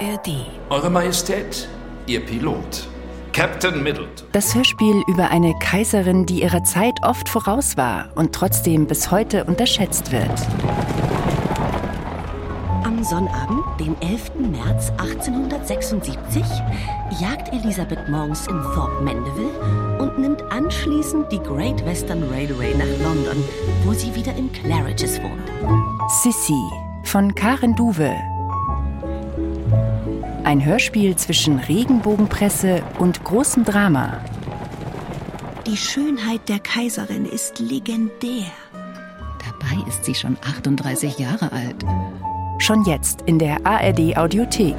ARD. Eure Majestät, Ihr Pilot. Captain Middleton. Das Hörspiel über eine Kaiserin, die ihrer Zeit oft voraus war und trotzdem bis heute unterschätzt wird. Am Sonnabend, den 11. März 1876, jagt Elisabeth morgens in Thorpe Mandeville und nimmt anschließend die Great Western Railway nach London, wo sie wieder in Claridge's wohnt. Sissy von Karen Duwe. Ein Hörspiel zwischen Regenbogenpresse und großem Drama. Die Schönheit der Kaiserin ist legendär. Dabei ist sie schon 38 Jahre alt. Schon jetzt in der ARD Audiothek.